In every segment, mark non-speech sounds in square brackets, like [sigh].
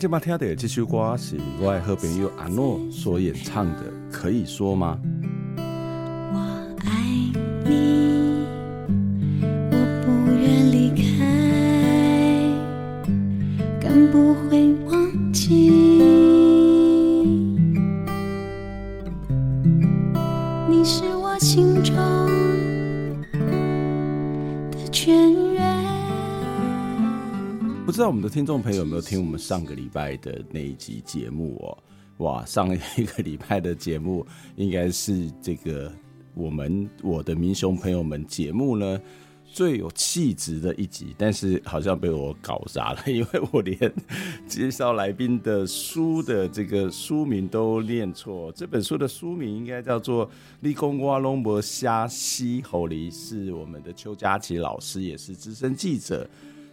今麦听的这首歌是我的好朋友阿诺所演唱的，可以说吗？我们的听众朋友有没有听我们上个礼拜的那一集节目哦？哇，上一个礼拜的节目应该是这个我们我的民雄朋友们节目呢最有气质的一集，但是好像被我搞砸了，因为我连介绍来宾的书的这个书名都念错。这本书的书名应该叫做《立功瓜龙博虾西侯梨》，是我们的邱佳琪老师，也是资深记者。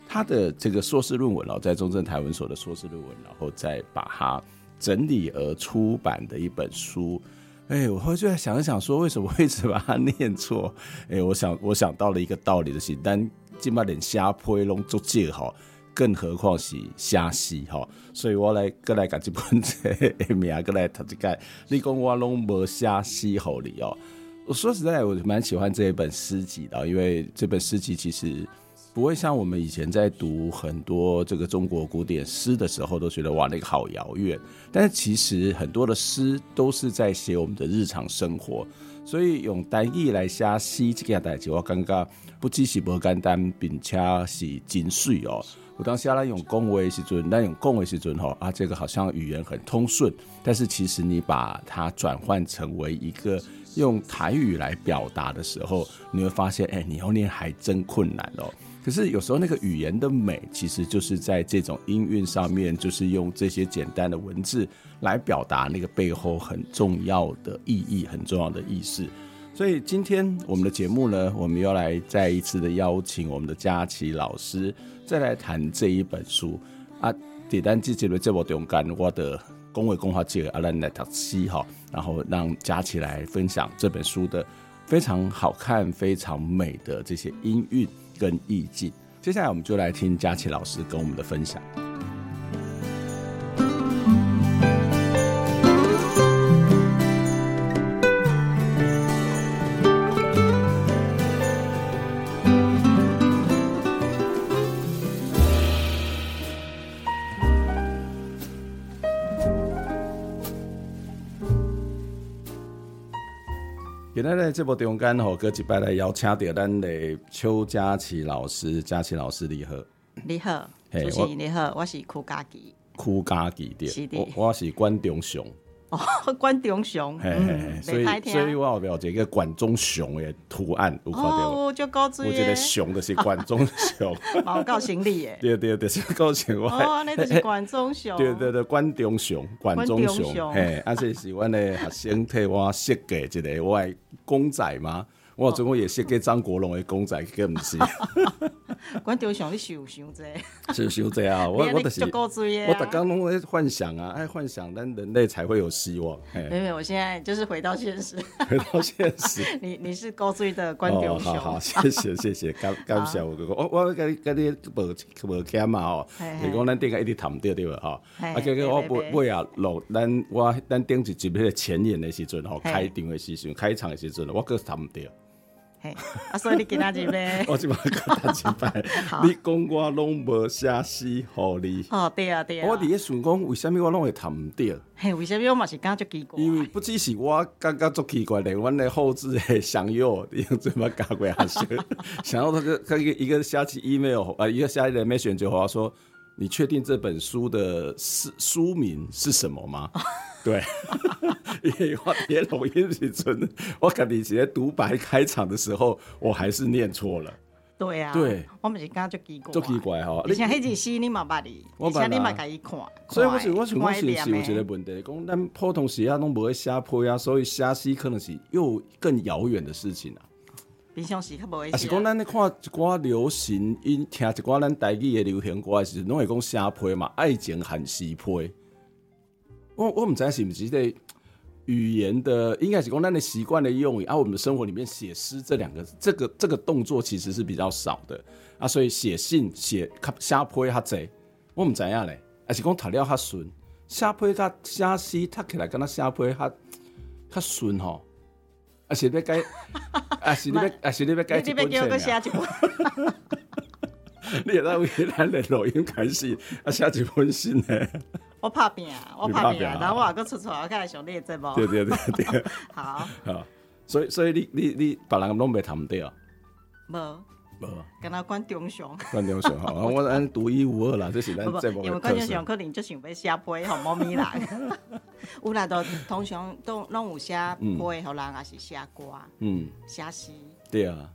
他的这个硕士论文哦，在中正台文所的硕士论文，然后再把它整理而出版的一本书。哎，我后就在想一想，说为什么会一直把它念错？哎，我想我想到了一个道理的是，但起码连虾皮拢做借哈，更何况是虾西哈。所以我来过来讲这本这名，过来读这个，你讲我拢无虾西好你哦。我说实在，我蛮喜欢这一本诗集的，因为这本诗集其实。不会像我们以前在读很多这个中国古典诗的时候，都觉得哇，那个好遥远。但是其实很多的诗都是在写我们的日常生活，所以用单义来写诗这件代志，我感觉不只是不简单，并且是精髓哦。我当时来用讲话的时阵，那用讲话的时阵吼啊，这个好像语言很通顺，但是其实你把它转换成为一个用台语来表达的时候，你会发现，哎，你要念还真困难哦。可是有时候那个语言的美，其实就是在这种音韵上面，就是用这些简单的文字来表达那个背后很重要的意义、很重要的意思。所以今天我们的节目呢，我们要来再一次的邀请我们的佳琪老师，再来谈这一本书啊。简单记记录这么中间，我的恭维恭华姐阿兰来读诗哈，然后让佳琪来分享这本书的非常好看、非常美的这些音韵。跟意境，接下来我们就来听佳琪老师跟我们的分享。今天在这部中间吼，搁一摆来邀请到咱的邱佳琪老师，佳琪老师你好，你好，主持人你好，我是邱佳琪，邱佳琪对，我是关中祥。哦，管中雄，嘿嘿嘿，所以所以我后边有一个管中雄的图案，有看到？哦，就高知，我觉得熊的是管中祥，蛮有行李耶。对对对，是高兴我。哦，那就是管中熊。对对对，管中熊，管中熊，嘿，啊，这是我的学生替我设计一个我的公仔嘛。我总共也是给张国荣的公仔，更不是。管中祥，你想想这？想想这啊！[laughs] 我我就是，我大刚拢在幻想啊，爱幻想，但人类才会有希望。没有，我现在就是回到现实。回到现实。[laughs] 你你是高追的管中祥。好好，[laughs] 谢谢谢谢，感感谢我哥哥。我我跟跟你无无欠嘛吼。你讲咱顶下一直谈对对吧？哈。啊，哥哥，我尾尾啊录咱我咱顶一集迄个前言的时阵吼，开场的时阵，开场的时阵，我阁谈唔对。嘿，啊，所以你今仔日要，[laughs] [laughs] 我即摆甲大家拜，好你讲我拢无写诗互你。哦，对啊，对啊。我伫咧想讲，为虾米我拢会谈毋着？嘿，为什物我嘛是感觉足奇怪？因为不只是我感觉足奇怪，连阮的后置的祥佑用怎么搞过来写？[laughs] 想要他个他一个一个写起 email 啊，一个写一个 message 就话说，你确定这本书的书书名是什么吗？[laughs] 对，[laughs] 因为我连录音时阵，我家己写独白开场的时候，我还是念错了。对啊，对，我们是感觉足奇怪，足奇怪吼。而且迄字诗你嘛捌哩，而且你嘛家己看，所以我想，我想我是是有一个问题，欸讲咱普通时啊拢无会写批啊，所以写诗可能是又更遥远的事情啊。平常时较无会。啊，是讲咱咧看一寡流行音，听一寡咱台语的流行歌的时，拢会讲写批嘛，爱情和诗批。我我唔知是毋是这语言的，应该是讲咱的习惯的用语啊。我们的生活里面写诗这两个，这个这个动作其实是比较少的啊，所以写信写写批较济。我毋知影咧，还是讲读了较顺，写批甲写诗读起来敢若写批较较顺吼。啊是要改，[laughs] 啊是你要，啊是你要改一本册啊。[laughs] 你也在为咱的录音开始，啊写一本新的。我拍拼，我拍拼，然后我还搁出出来，我开始上你的节目。对对对对。[laughs] 好。好，所以所以你你你别人拢袂谈对啊。无。无。敢若关中雄。关中雄，好，[laughs] 我咱独一无二啦，这是咱。因为关中雄可能就想要写批，互猫咪啦。[laughs] 有啦，都通常都拢有写批，互人也是写歌，嗯，写诗。对啊。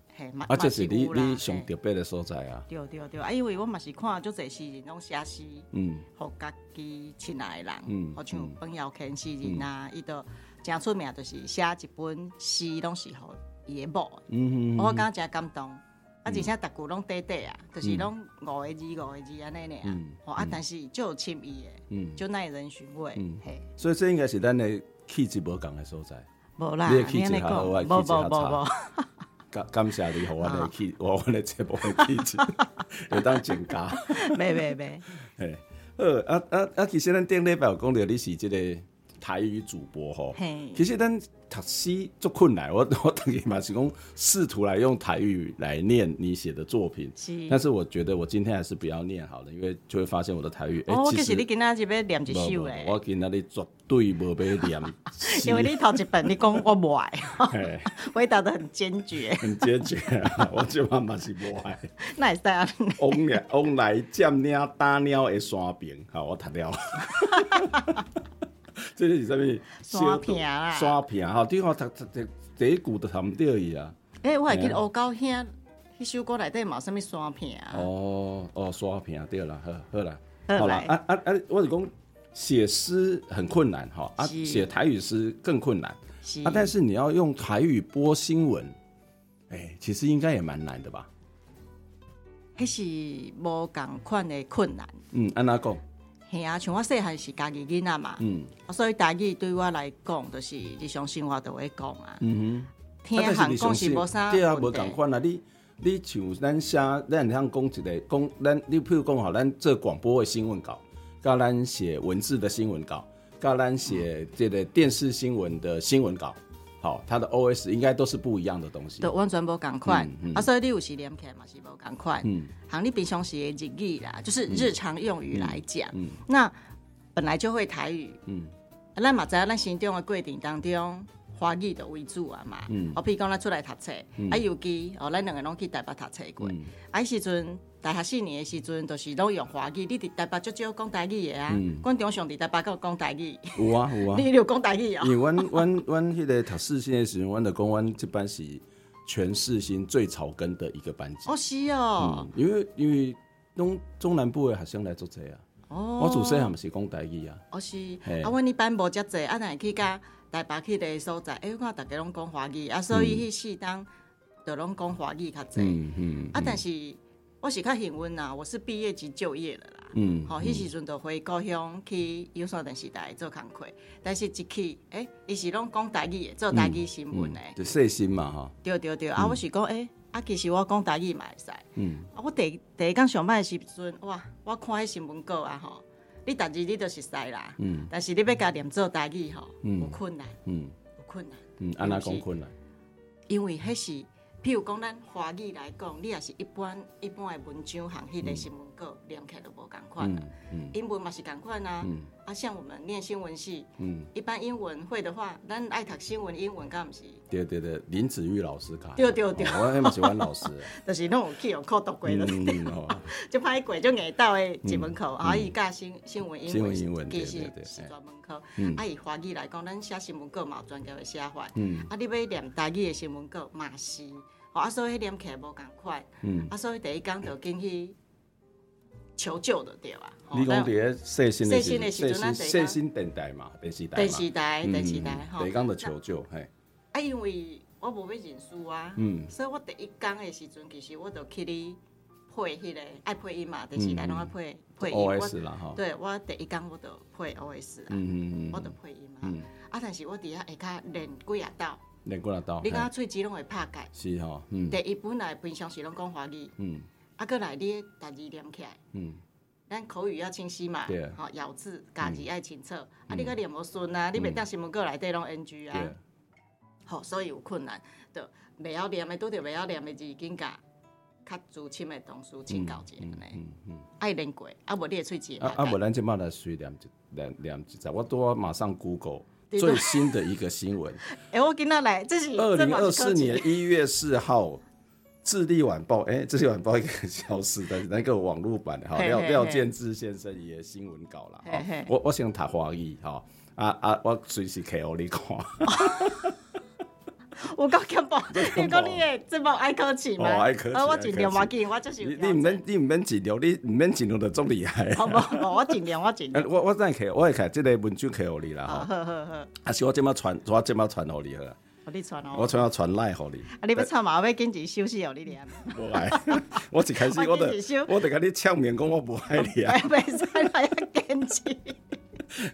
啊，这是你你上特别的所在啊！对对对，啊，因为我嘛是看足侪诗人拢写诗，嗯，互家己亲爱的人，嗯，好像彭耀干诗人啊，伊都诚出名，就是写一本诗拢是互伊的某，嗯嗯，我感觉诚感动，啊，而且逐句拢短短啊，就是拢五个字五个字安尼尔，哦啊，但是就有深意的，嗯，就耐人寻味，嘿，所以这应该是咱的气质无共的所在，无啦，你气质好，我气质较差。[laughs] 感感谢你，和我的气，[laughs] 和我的节目的气质，[laughs] 会当增加。没没没，嘿，呃，啊啊啊！其实咱顶礼拜有讲到你是这个台语主播吼，其实咱读诗足困难，我 [laughs] 我等于嘛是讲试图来用台语来念你写的作品，是，但是我觉得我今天还是不要念好了，因为就会发现我的台语。哦，其实你今仔日要念一首诶，我今仔日绝对无要念，[laughs] 因为你头一本你讲我无爱，回答的很坚决，很坚决，[laughs] 我就嘛嘛是无爱。那会使啊？往来往来占领打鸟的山边，好，我读了。[laughs] 这是什么？刷屏啊！刷屏哈！对方读读读第一句都读唔到伊啊！哎，我还记得黑狗兄，迄首歌内底嘛，什么刷屏啊？哦哦，刷屏对啦，好，好了，好啦啊啊啊！我是讲写诗很困难哈，啊，写台语诗更困难啊。但是你要用台语播新闻，哎，其实应该也蛮难的吧？迄是无共款的困难。嗯，安怎讲？系啊，像我细汉是家己囡仔嘛，嗯，所以台语对我来讲，就是日常生活都会讲啊。嗯哼，听韩讲是无啥，对啊，无共款啊。你你像咱写，咱通讲一个讲，咱你譬如讲吼，咱做广播的新闻稿，甲咱写文字的新闻稿，甲咱写这个电视新闻的新闻稿。好，它的 O S 应该都是不一样的东西，都完全无共款。嗯嗯、啊，所以你有时连起来嘛是无共款。嗯，像你平常时的日语啦，就是日常用语来讲，嗯，嗯。那本来就会台语，嗯，咱嘛知影咱心中的过程当中，华语的为主啊嘛，嗯，我譬如讲咱出来读册，嗯、啊，尤其哦，咱两个拢去台北读册过，嗯、啊，时阵。大学四年的时阵，都是拢用华语。你伫台北足少讲台语的啊？阮中上伫台北有讲台语。有啊有啊。[laughs] 你有讲台语啊？因为阮阮阮迄个读四新的时阵，阮就讲阮即班是全四新最草根的一个班级。哦，是哦。因为因为东中南部的学生来做这啊。哦。我自细汉是讲台语啊。哦是。啊，阮迄班无遮济，啊，若去甲台北去个所在，哎，我看大家拢讲华语，啊，所以迄四当就拢讲华语较济。嗯嗯。啊，但是。我是较幸运啦，我是毕业即就业了啦。嗯，好、喔，迄、嗯、时阵就回故乡去有线电视台做工课，但是一去，诶、欸，伊是拢讲台语的，做台语新闻的。就细心嘛，吼。对对对，嗯、啊，我是讲，诶、欸，啊，其实我讲台语嘛会使。嗯。啊，我第第一工上班的时阵，哇，我看迄新闻稿啊，吼，你逐日你都是使啦。嗯。但是你要甲念做台语吼，有困难。嗯。有困难。嗯，安那讲困难？因为迄是。譬如讲咱华语来讲，你也是一般一般的文章行，迄个新闻稿念起来都无共款。英文嘛是共款啊。啊，像我们念新闻系，一般英文会的话，咱爱读新闻英文，敢毋是？对对对，林子玉老师讲。对对对，我还蛮喜欢老师。[laughs] 就是拢有去有考读过的，[laughs] 就歹过就硬到的一门口，啊，伊教新新闻英文，其实是专门课。啊，以华语来讲，咱写新闻稿嘛有专业的写法。啊，你要念台语的新闻稿嘛是。啊，所以念起来无共款。啊，所以第一讲就进去求救的对吧？你讲第一细心的时阵，细心电台嘛，电视台电视台，电视台。第一讲的求救，嘿。啊，因为我无要认输啊，嗯所以我第一讲的时阵，其实我就去你配迄个爱配音嘛，电视台拢爱配配音。OS 啦，哈。对，我第一讲我就配 OS 啊，我就配音嘛。啊，但是我底下下骹练几啊道。练几啊道，你讲喙齿拢会拍开，是吼，嗯。第一本来平常时拢讲华语，嗯。啊，过来你家己念起来，嗯。咱口语要清晰嘛，对。好，咬字家己爱清楚，啊，你个念无顺啊，你袂当新闻过内底拢 NG 啊。好，所以有困难，就袂晓念的拄着袂晓念的字，紧甲较资深的同事请教一下呢。嗯嗯。爱练过，啊无你的喙齿。啊啊无，咱即摆来随念一念念一只，我拄啊马上 Google。最新的一个新闻，[laughs] 哎，我跟他来，这是二零二四年一月四号，《智利晚报》哎，《智利晚报》一个消失的那个网络版的哈，廖廖建志先生也新闻稿了哈，我我想读华语哈，啊啊，我随时可以给你看。我讲紧报，[laughs] 你讲你诶，这报爱考试吗？啊，我尽量，我尽我就是。你唔免，你唔免尽量，你唔免尽量就总厉害。好不？我尽量，我尽量。[laughs] 我我再开，我会开这个文章给你啦。好好好。还是我这么传，我这么传给你好。我你传哦。我传要传赖给你。啊，你要唱嘛？我要紧急休息哦，你连。我爱，我一开始我得，我得跟你抢面讲，我不爱你啊。没 [laughs] 事，我要坚持。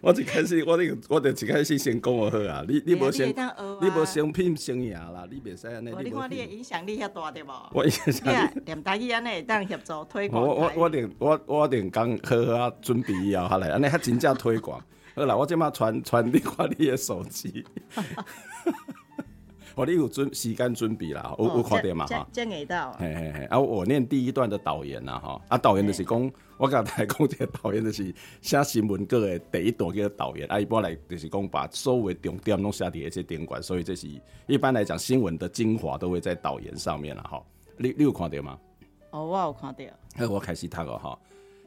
我一开始，我得我得一开始先讲我好啊，你你无先，你无先拼生涯啦，你袂使安尼。你看你的影响力遐大对无？我影响力。连台语安尼当协助推广。我我我连我我连讲好好啊，准备以后下来，安尼较真正推广。[laughs] 好啦，我即马传传你看你的手机。我你有准时间准备啦，有有看到嘛哈？真会到。嘿嘿嘿，啊，我念第一段的导言啦哈，啊，导言就是讲，我刚才讲这个导言就是写新闻稿的第一段叫导言，啊，一般来就是讲把所有重点拢写伫一些点管，所以这是一般来讲新闻的精华都会在导言上面了哈。你你有看到吗？哦，我有看到。那我开始读了哈。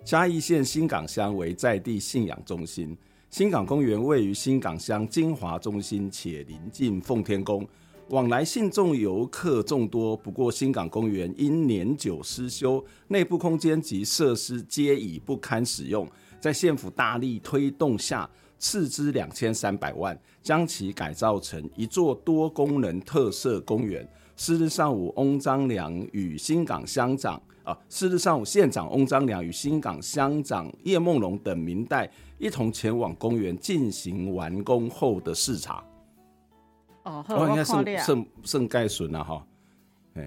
嘉义县新港乡为在地信仰中心，新港公园位于新港乡精华中心，且临近奉天宫。往来信众游客众多，不过新港公园因年久失修，内部空间及设施皆已不堪使用。在县府大力推动下，斥资两千三百万，将其改造成一座多功能特色公园。四日上午，翁章良与新港乡长啊，四日上午县长翁章良与新港乡长叶梦龙等民代一同前往公园进行完工后的视察。哦，我应该算算算盖顺啊哈，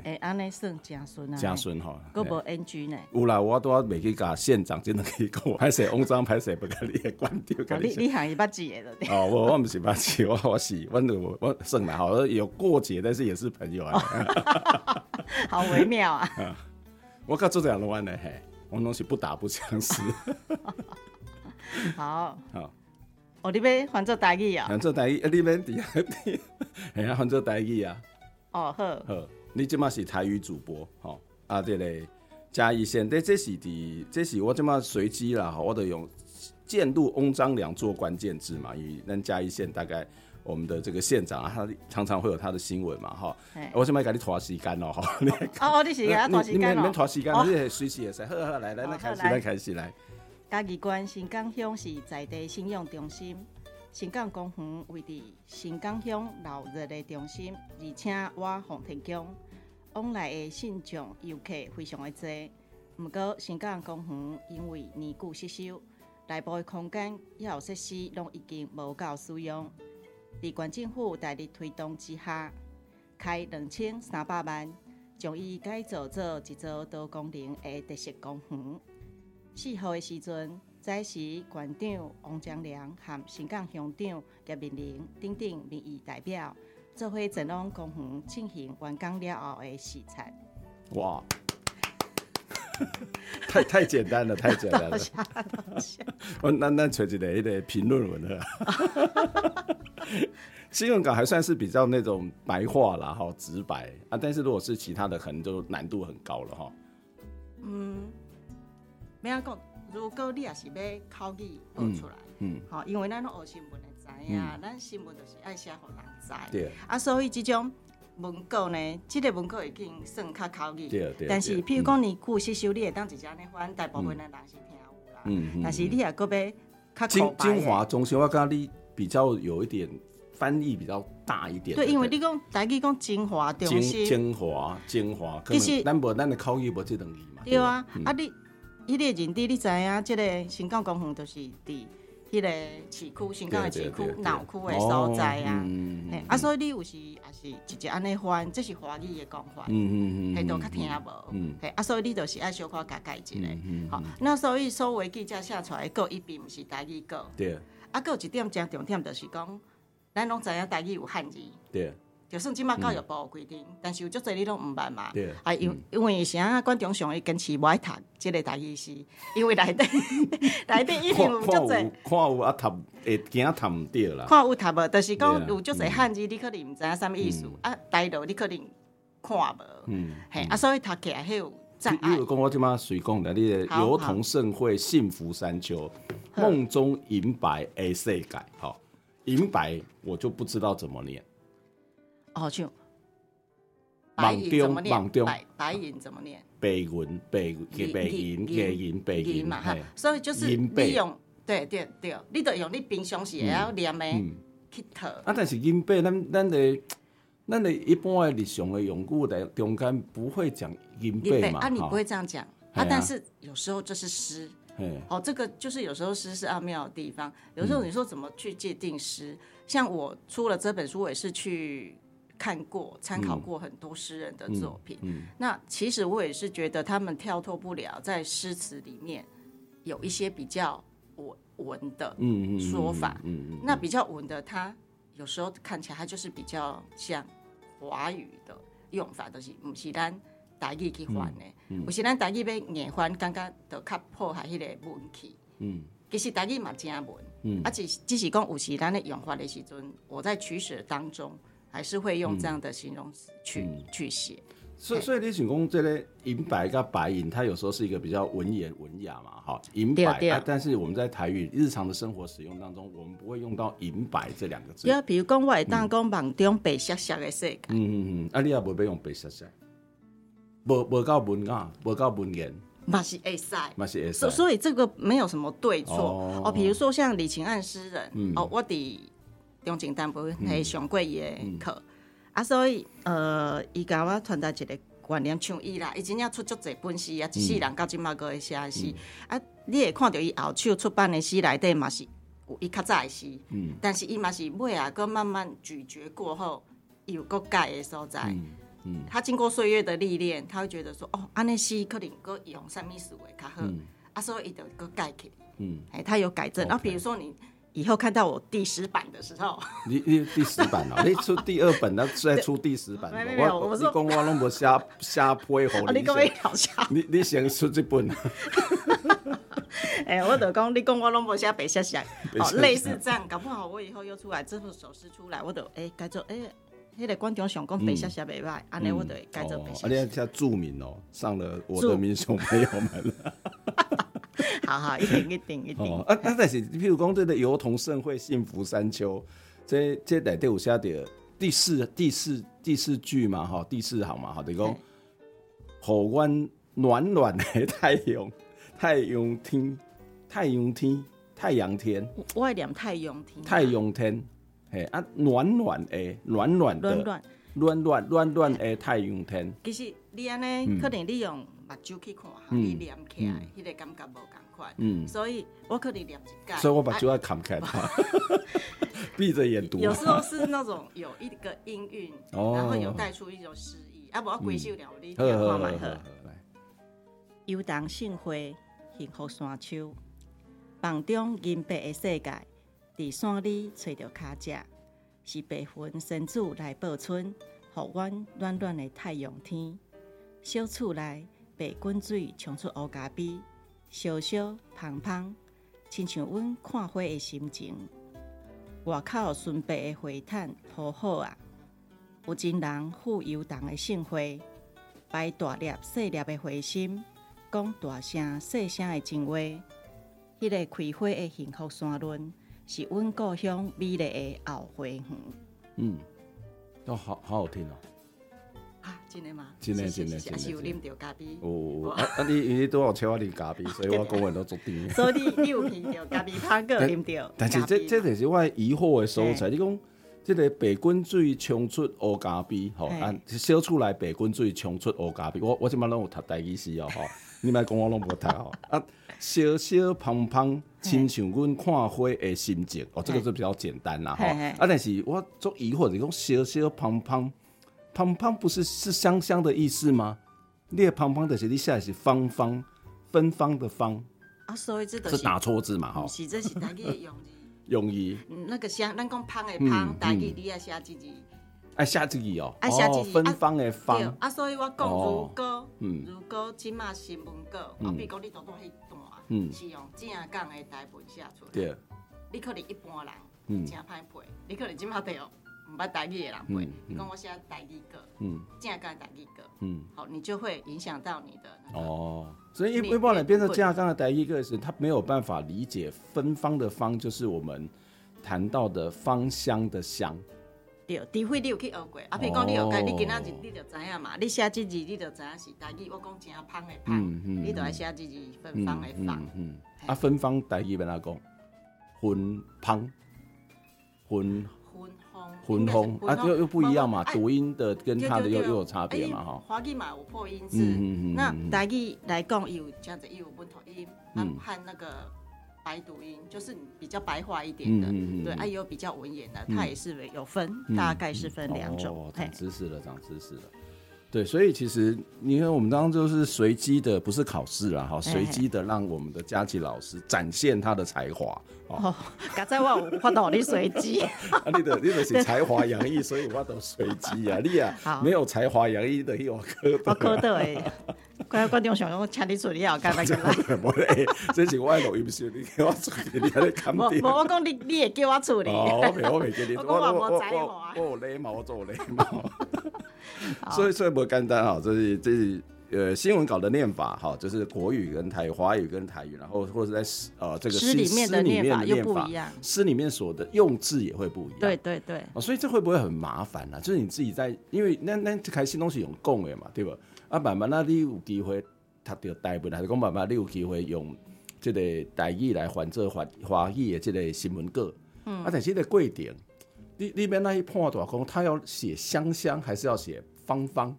哎，安尼算正顺啊，正顺哈，佫无 NG 呢。有啦，我都要每去甲县长真的可以讲，歹势翁章歹势不甲你的关掉。你你行伊捌记的哦，我我不是捌记，我我是我我我算啦，好有过节，但是也是朋友啊。[laughs] 好微妙啊。[laughs] 我甲做这样的话呢，嘿，我拢是不打不相识。[laughs] 好。好。哦，你要换做台语啊？换做台语，啊，你免伫遐边，系啊，[laughs] 换做台语啊。哦，好。好，你即马是台语主播，吼啊，对嘞嘉义县，这这是伫，这是我即马随机啦，我得用建度翁章良做关键字嘛，因为咱嘉义县大概我们的这个县长啊，他常常会有他的新闻嘛，哈。我先来给你拖时间咯，哈。哦，你是给他拖时间咯？你们拖时间，你系随时也是。好好来来，那开始来开始来。嘉义县新港乡是在地信仰中心，新港公园位伫新港乡闹热的中心，而且我奉天宫往来的信众游客非常的多。不过新港公园因为年久失修，内部的空间也有设施拢已经无够使用。在县政府大力推动之下，开两千三百万，将伊改造做一座多功能的特色公园。四号的时阵，在时县长王章良和新港乡长叶明玲等等民意代表做伙前往公园进行完工了后的洗菜。哇，[laughs] 太太简单了，太简单了。我那那找一个一个评论文了。新闻稿还算是比较那种白话啦，哈，直白啊。但是如果是其他的，可能就难度很高了哈。嗯，没要讲，如果你也是要口语报出来，嗯，好，因为咱学新闻的知影，咱新闻就是爱写给人知。对。啊，所以这种文稿呢，这个文稿已经算较口语。对对。但是，譬如讲你故事修，你会当直接呢翻，大部分的人是听有啦。嗯，但是你也个要较精精华中心，我感觉你比较有一点。翻译比较大一点，对，因为你讲台语讲精华中心，精华精华，其实咱无咱的口语无这等于嘛。对啊，啊你，迄个人地你知影，即个新港公园就是伫迄个市区，新港的市区闹区的所在啊。啊，所以你有时也是直接安尼翻，这是华语的讲法，嗯嗯嗯，系都较听无，嗯，系啊，所以你就是爱小可改改一下，好，那所以所谓记者写出来个伊并，毋是台语个，对，啊，个有一点真重点就是讲。咱拢知影台语有汉字，对，就算即马教育部有规定，但是有足侪你拢毋捌嘛，对，啊，因因为啥观众上会坚持无爱读即个代志是，[laughs] 因为内底 [laughs] 内底 [laughs] 一定有足侪，看有啊读会惊读毋对啦，看有读无，就是讲有足侪汉字，你可能毋知影啥物意思，啊，台语你可能看无，嗯，嘿，啊，所以读起来迄有障碍。比如讲我即马随讲的，你油桐盛会幸福山丘，梦中银白 A 世界，好。银白我就不知道怎么念，哦，像白银怎么念？白白银怎么念？白银白银白银白银白银嘛哈，所以就是你用对对对，你得用你平常时也要念的去套。啊，但是银白咱咱的咱的一般的日常的用语的中间不会讲银白嘛？啊，你不会这样讲啊？但是有时候这是诗。哦，这个就是有时候诗是奥妙的地方。有时候你说怎么去界定诗？嗯、像我出了这本书，我也是去看过、参考过很多诗人的作品。嗯嗯、那其实我也是觉得他们跳脱不了在诗词里面有一些比较文文的说法。嗯那比较文的，它有时候看起来它就是比较像华语的用法，都、就是不是单。台语去翻的，有时咱台语要硬翻，感觉就较破坏迄个文气。嗯，其实台语嘛正文，嗯，啊只只是讲有时咱的用法的时阵，我在取舍当中还是会用这样的形容词去去写。所以所以你想讲这类银白跟白银，它有时候是一个比较文言文雅嘛，哈，银白。但是我们在台语日常的生活使用当中，我们不会用到银白这两个字。对啊，比如讲我会当讲网中白雪雪的世界。嗯嗯嗯，啊你也不会用白色色。无无够文雅，无够文言，嘛是会使，嘛是会使。所所以这个没有什么对错哦。比如说像李清岸诗人，哦，我伫中正大学系上过伊的课，啊，所以呃，伊甲我传达一个观念，像伊啦，伊真正出足侪本诗啊，一世人到今嘛搁会写诗。啊，你会看到伊后手出版的诗内底嘛是有伊较早的诗，嗯，但是伊嘛是尾啊，佮慢慢咀嚼过后，伊有搁改的所在。嗯，他经过岁月的历练，他会觉得说，哦，安尼诗可能搁用什么思维较好，啊，所以伊就搁改起，嗯，哎，他有改正。然后比如说你以后看到我第十版的时候，你你第十版哦，[laughs] 你出第二本，那再出第十版，没有，我说，你讲我拢无瞎瞎配合，你讲一条桥，你你先出这本，[laughs] 哎，我就讲你讲我拢无写白写写，哦，类似这样，搞不好我以后又出来这部首诗出来，我就哎改做哎。迄个观众想讲白写写袂歹，安尼、嗯、我就会改做白写写。啊，你要著名哦，上了我的 [laughs] 民雄朋友们。好好，[laughs] 一定一定一定。哦、啊，但是譬如讲这个油桐盛会幸福山丘，这这内底有写的第四第四第四句嘛，哈，第四行嘛，哈，就讲，互阮暖暖的太阳 [laughs] 太阳天太阳天太阳天，我爱念太阳天太阳天。嘿啊，暖暖的，暖暖的，暖暖暖暖暖诶，太阳天。其实你安尼，可能你用目睭去看，你念起来，迄个感觉无共款。嗯，所以我可能念一盖。所以我把睭要看开，[laughs] 闭着眼读。有时候是那种有一个音韵，然后有带出一种诗意。啊，无我规首了，你听看买好。油桐盛会，幸福山丘，梦中银白的世界。伫山里找着脚迹，是白云仙子来报春，予阮暖暖的太阳天。小厝内白滚水冲出乌咖啡，烧烧芳芳，亲像阮看花的心情。外口纯白的花毯铺好啊，有真人赴游荡的盛会，摆大粒细粒的花心，讲大声细声的情话。迄、个开花的幸福山仑，是阮故乡美丽的后花园。嗯，都好好好听哦。啊，真的吗？真的真的真的。是有啉到咖啡。哦，啊啊，你你都有请我啉咖啡，所以我讲话都足甜。所以你你有闻到咖啡香，个啉到。但是这这就是我疑惑的所在。你讲这个白滚水冲出乌咖啡，吼，啊，烧出来白滚水冲出乌咖啡。我我即摆拢有读台语史哦，吼，你莫讲我拢无读哦。啊，小小芳芳，亲像阮看花的心情。哦，这个是比较简单啦，吼。啊，但是我做疑惑，你讲小小芳芳。芳芳不是是香香的意思吗？你的芳芳的是你写的是芳芳，芬芳的芳啊，所以这是打错字嘛？哈，是这是台语的用意。[laughs] 用意。那个香，咱讲芳的芳，台语你也写自己？爱写自己哦？爱写自己？芬芳的芳。啊，所以我讲如果，如果今嘛新闻稿，我比如讲你读到迄段，是用正港的台文写出来。对。你可能一般人，嗯，真歹背，你可能今嘛对哦。唔捌台语的人会，你讲我写台语歌，嗯，这样讲台语歌，嗯，好，你就会影响到你的哦。所以一一般人变成这样讲的台语歌时，他没有办法理解芬芳的芳就是我们谈到的芳香的香。对，除非你有去学过，啊，譬如讲你学过，你今仔日你就知影嘛，你写这字你就知影是台语。我讲真芳的芳，你就爱写这字芬芳的芳。嗯，啊，芬芳台语要哪讲？芬芳，芬。分风啊，又又不一样嘛，读音的跟他的又又有差别嘛，哈。华语嘛有破音字，那台语来讲有这样子，有不同音，那和那个白读音，就是比较白话一点的，对，啊，有比较文言的，它也是有分，大概是分两种。长知识了，长知识了。对，所以其实你看，我们当中就是随机的，不是考试啦，哈，随机的让我们的佳琪老师展现他的才华。哦，刚才我我到你随机，[laughs] 啊，你的你的是才华洋溢，所以我都随机啊，你啊，没有才华洋溢的，我可我可得哎，观观众想用请你处理好，该不该？[laughs] 不会，这是我录音室，你给我处理，你还在看点。我我讲你你也给我处理。哦，我没我没给你，[laughs] 我我我我我礼貌，我做礼貌。所以所以不简单哈，这是这是呃新闻稿的念法哈，就是国语跟台语、华语跟台语，然后或者在诗呃这个诗里面的念法又不一样，诗里面所的用字也会不一样。对对对，所以这会不会很麻烦呢？就是你自己在，因为那那开新东西用讲的嘛，对吧？啊，慢慢那你有机会读到台本，还是讲慢慢你有机会用这个台语来换做华华语的这个新闻稿，嗯，啊，但是这个过程。你里面那一判断讲，他要写香香还是要写芳芳？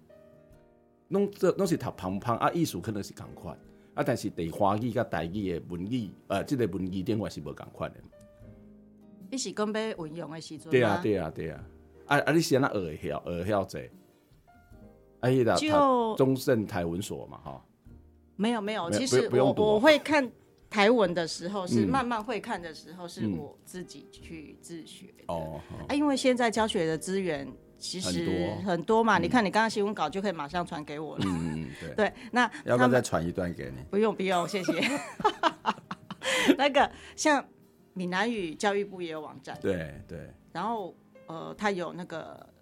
弄这弄是读芳芳啊，艺术可能是共款啊，但是对华语跟台语的文语，呃，这个文语顶外是无共款的。你是讲要运用的时阵？对啊，对啊，对啊。啊啊！你先那学晓学晓者，啊，伊个就中盛台文所嘛，哈。没有没有，其实我我会看。台文的时候是慢慢会看的时候，是我自己去自学哦。啊，因为现在教学的资源其实很多嘛，你看你刚刚新闻稿就可以马上传给我了。嗯，[laughs] 对。对，那要不要再传一段给你？不用不用，谢谢。[laughs] 那个像闽南语教育部也有网站，对对。然后呃，他有那个。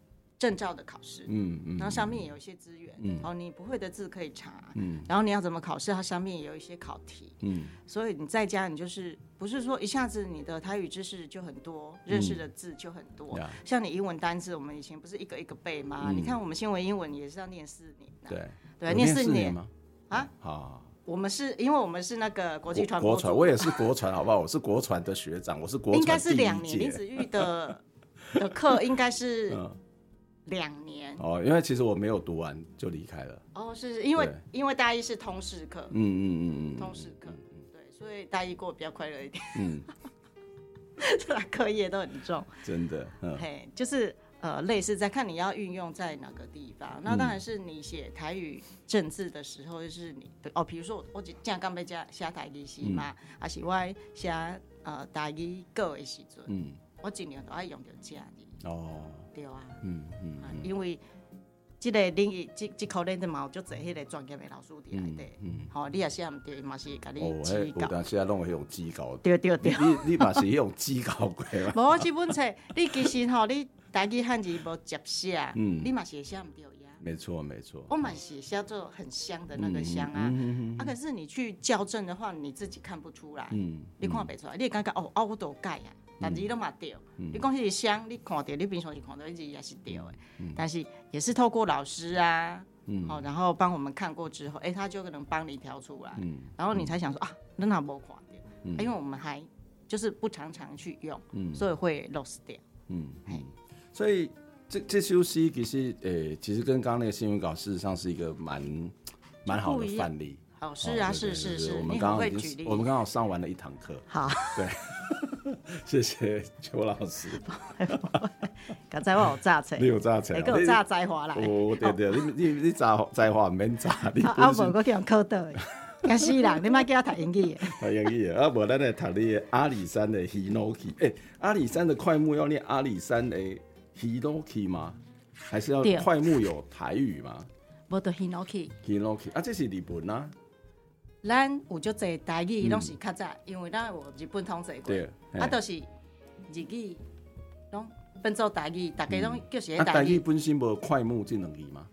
证照的考试，嗯嗯，然后上面也有一些资源，嗯，哦，你不会的字可以查，嗯，然后你要怎么考试，它上面也有一些考题，嗯，所以你在家你就是不是说一下子你的台语知识就很多，认识的字就很多，像你英文单字，我们以前不是一个一个背吗？你看我们新闻英文也是要念四年，对。对，念四年。吗？啊，好，我们是因为我们是那个国际传播，国传，我也是国传，好不好？我是国传的学长，我是国传，应该是两年，林子玉的 [laughs] 的课应该是。两年哦，因为其实我没有读完就离开了。哦，是是因为因为大一是通识课，嗯嗯嗯嗯，通识课，对，所以大一过比较快乐一点。嗯，[laughs] 课业都很重，真的。嘿，就是呃，类似在看你要运用在哪个地方。那当然是你写台语政治的时候，就是你哦，比如说我我这样刚被加写台语是嘛，还是我写呃台语歌的时阵，嗯，我尽量都爱用到这样的。哦，对啊，嗯嗯，因为这个领域，这这科领的嘛，就这迄个专业的老师伫内底，嗯，好，你也写唔对，嘛是甲你指教。哦，但是啊，拢会用指教。对对对，你你嘛是用指教过嘛？[laughs] 无，这本册你其实吼，你台语汉字无接写，嗯，你嘛是写唔对呀。没错没错，我嘛是写做很香的那个香啊，啊，可是你去校正的话，你自己看不出来，嗯，你看不出来，你会感觉哦，我都改啊。但字都嘛对，你讲是香，你看到你平常是看到一字也是对的，但是也是透过老师啊，好，然后帮我们看过之后，哎，他就可能帮你挑出来，然后你才想说啊，那哪无看到，因为我们还就是不常常去用，所以会 lost 掉，嗯，所以这这首诗其实诶，其实跟刚刚那个新闻稿事实上是一个蛮蛮好的范例，好，是啊，是是是，我们刚刚已经我们刚好上完了一堂课，好，[laughs] 对。谢谢邱老师。[laughs] 刚才我有炸菜，你有炸成，你给我炸栽花来。哦，对对，你你你炸栽花唔免炸。啊，无我叫用考倒的，假死人，你莫叫我读英语。[laughs] 读英语啊，无咱来读你阿里山的 Hinoki。哎，阿里山的快木要念阿里山的 Hinoki 吗？还是要快木有台语吗？无得 Hinoki。Hinoki 啊，这是日本啊。咱有足侪台语，拢是较早，因为咱有日本统治过，啊，都是日语，拢分做台语，大家拢叫是台语。本身无快木这两字吗？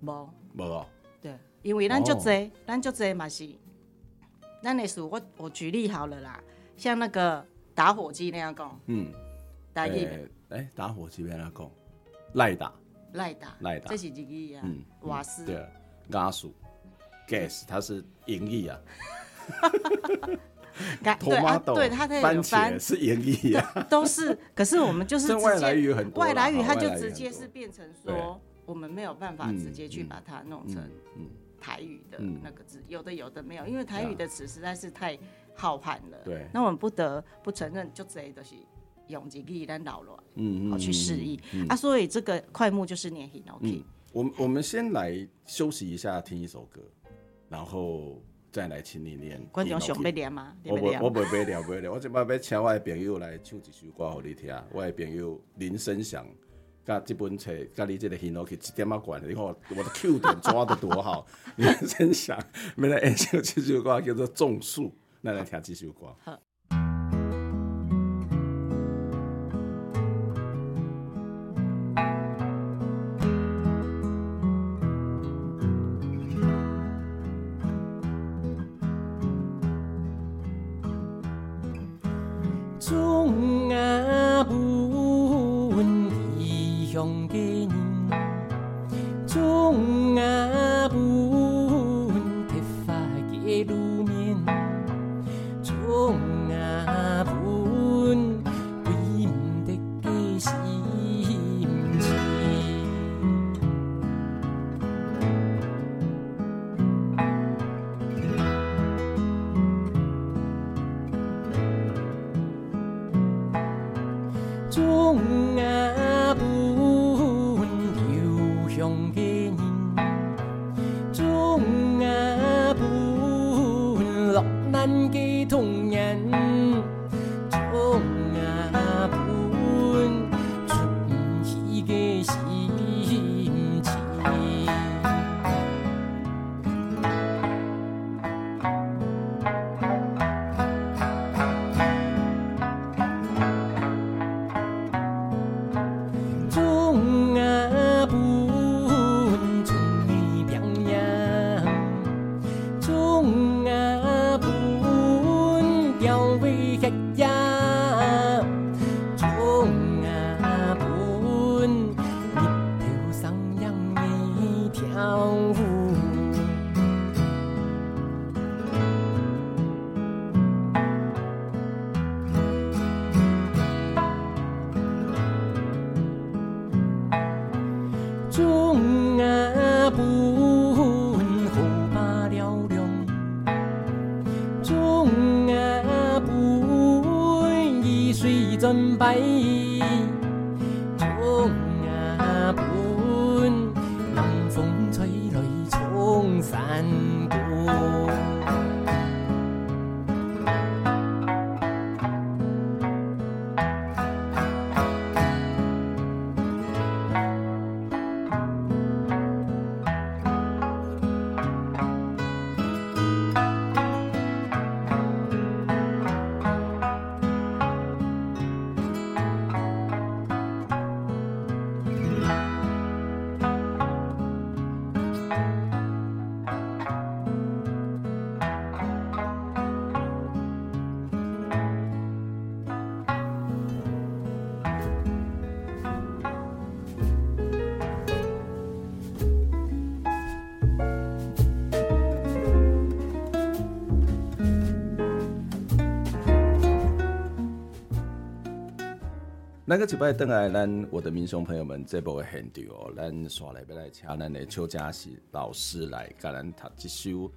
无，无哦。对，因为咱足侪，咱足侪嘛是，咱的事，我我举例好了啦，像那个打火机那样讲，嗯，台语，诶，打火机那样讲，赖打，赖打，赖打，这是日语啊，瓦斯，对，瓦斯。gas 它是音译 [laughs] 啊，对啊，对它的番茄是盈译啊，都是。可是我们就是外来语很多，外来语它就直接是变成说，我们没有办法直接去把它弄成台语的那个字，有的有的没有，因为台语的词实在是太浩瀚了。对，那我们不得不承认，就这些东西用日语来扰乱，嗯，好去示意啊。所以这个快木就是念 Hinoki。我我们先来休息一下，听一首歌。然后再来请你念。观众想要念吗？我我我不会念，不会念。我这边要请我的朋友来唱一首歌给你听。我的朋友林生祥，甲这本册，甲你这个 Hinoki 一点啊关，你看我的 Q 点抓得多好。[laughs] 林生祥，要来演唱这首歌叫做《种树》，来来听这首歌。无眠那个礼拜登来，咱我的民雄朋友们，这部会很屌，咱刷来要来请咱的邱佳喜老师来教咱读一首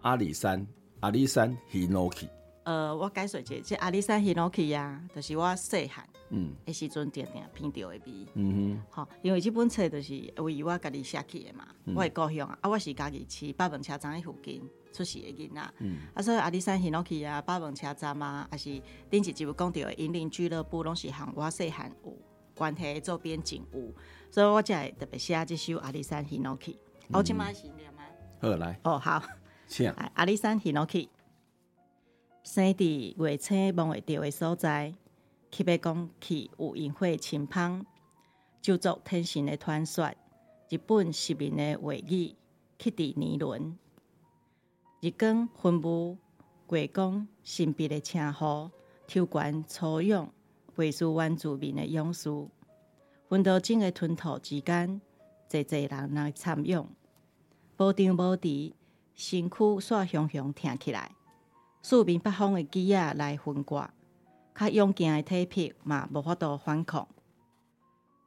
阿里山阿里山 Hinoki。呃，我解释一下，这阿里山 Hinoki 啊，就是我细汉嗯，诶时阵点点拼到的味。嗯哼，好，因为这本册就是为我家己写起的嘛，嗯、我的故乡啊，我是家己饲八门车站的附近出世的囡仔。嗯，啊，所以阿里山 Hinoki 啊，八门车站啊，还是顶一集有讲到的引领俱乐部，拢是和我细汉有关系周边景物，所以我才会特别写这首阿里山 Hinoki。我今麦是念吗？好，来。哦，好，请。阿里山 Hinoki。生伫月青望会到的所在，特别讲去有烟火轻芳，就作天神的传说。日本市民的话语，去伫年轮，日光昏雾，月光神秘的称呼，抽悬粗勇，背书原住民的勇士。分多钟的吞吐之间，济济人来参与，无张无弛，身躯煞雄雄挺起来。四面八方的机仔来分割，较勇健的体魄嘛无法度反抗。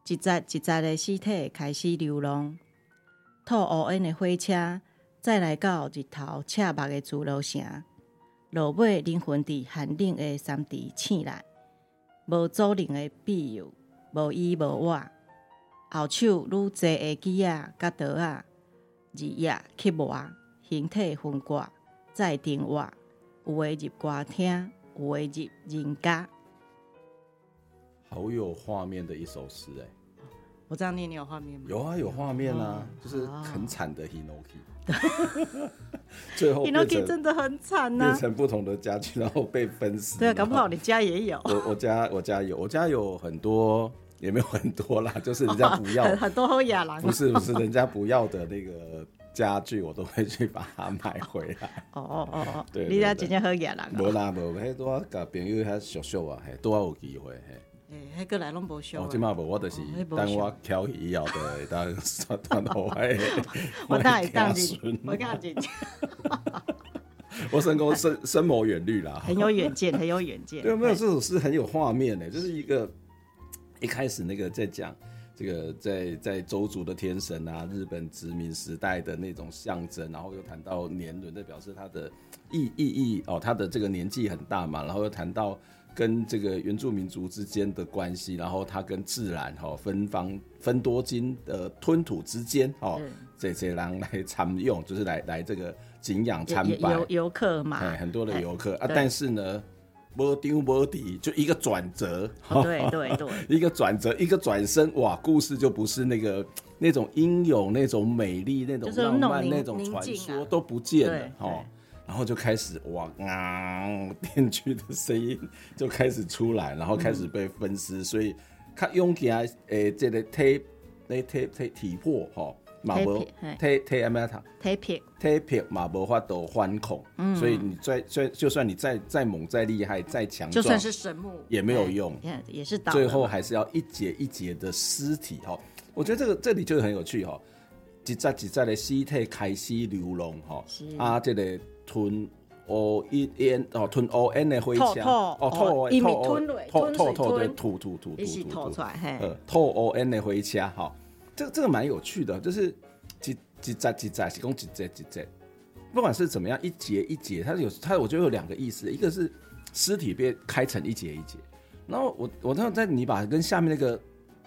一节一节的尸体开始流浪，吐乌烟的火车再来到日头赤目的自罗城，落尾灵魂伫寒冷的山地醒来，无主人的庇佑，无依无偎，后手愈济的机仔甲刀仔，日夜刻磨，形体分割，再定画。有诶入歌厅，有诶入人家，好有画面的一首诗诶。我这样念，你有画面吗？有啊，有画面啊，嗯、就是很惨的 Hinoki。对 [laughs] 最后 Hinoki 真的很惨呐、啊，变成不同的家具，然后被分尸。对啊，搞不好你家也有。[laughs] 我我家我家有，我家有很多，也没有很多啦，[laughs] 就是人家不要，很很多好野狼。不是不是，人家不要的那个。家具我都会去把它买回来。哦哦哦哦，对，你家真正好野人。无啦无，迄多甲朋友遐熟熟啊，嘿，多有机会嘿。诶，迄个来拢无熟。哦，即马无，我就是等我挑起以后 [laughs] 的，[laughs] 当刷断后诶。我当然当真，我讲真。我深沟深深谋远虑啦，很有远见，很有远见。对，没有这首诗很有画面诶，就是一个一开始那个在讲。这个在在周族的天神啊，日本殖民时代的那种象征，然后又谈到年轮，的表示他的意意义哦，他的这个年纪很大嘛，然后又谈到跟这个原住民族之间的关系，然后它跟自然哈、哦、分方分多金的吞吐之间哦，这些人来参用，就是来来这个景仰参拜。游游客嘛，很多的游客。啊，但是呢。无张无弛，就一个转折，对对对，[laughs] 一个转折，一个转身，哇，故事就不是那个那种英勇、那种美丽、那种浪漫、那种传说都不见了，哦，然后就开始哇啊，[laughs] 电锯的声音就开始出来，然后开始被分尸，所以较勇气啊，诶，这个体那体体体魄，哈。马无体体阿咩塔体魄体魄马无法度反抗，所以你再再就算你再再猛再厉害再强壮，就算是神木也没有用，也是最后还是要一节一节的尸体哈。我觉得这个这里就很有趣哈，一节一节的尸体开始流浪哈，啊，这个吞乌烟哦，吞乌烟的灰腔哦，吐吐吐吐吐吐对吐吐吐吐吐出来嘿，吐乌烟的灰腔哈。这个这个蛮有趣的，就是几几节几节是讲几节几节，不管是怎么样，一节一节，它有它，我觉得有两个意思，一个是尸体被开成一节一节，然后我我那在你把跟下面那个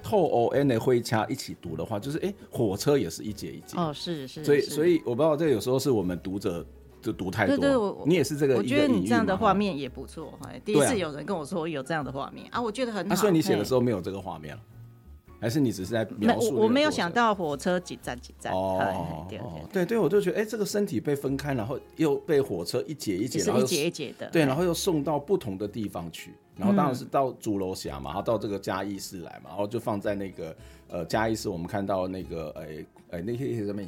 透 O N 的灰掐一起读的话，就是哎，火车也是一节一节。哦，是是，所以所以我不知道这有时候是我们读者就读太多，对对，我你也是这个，我觉得你这样的画面也不错，第一次有人跟我说有这样的画面啊，我觉得很好，所以你写的时候没有这个画面了。还是你只是在描述？我没有想到火车几站几站。哦，对对对，我就觉得，哎，这个身体被分开，然后又被火车一节一节，然后一节一节的，对，然后又送到不同的地方去，然后当然是到竹楼峡嘛，然后到这个嘉义市来嘛，然后就放在那个呃嘉义市，我们看到那个哎哎那些什么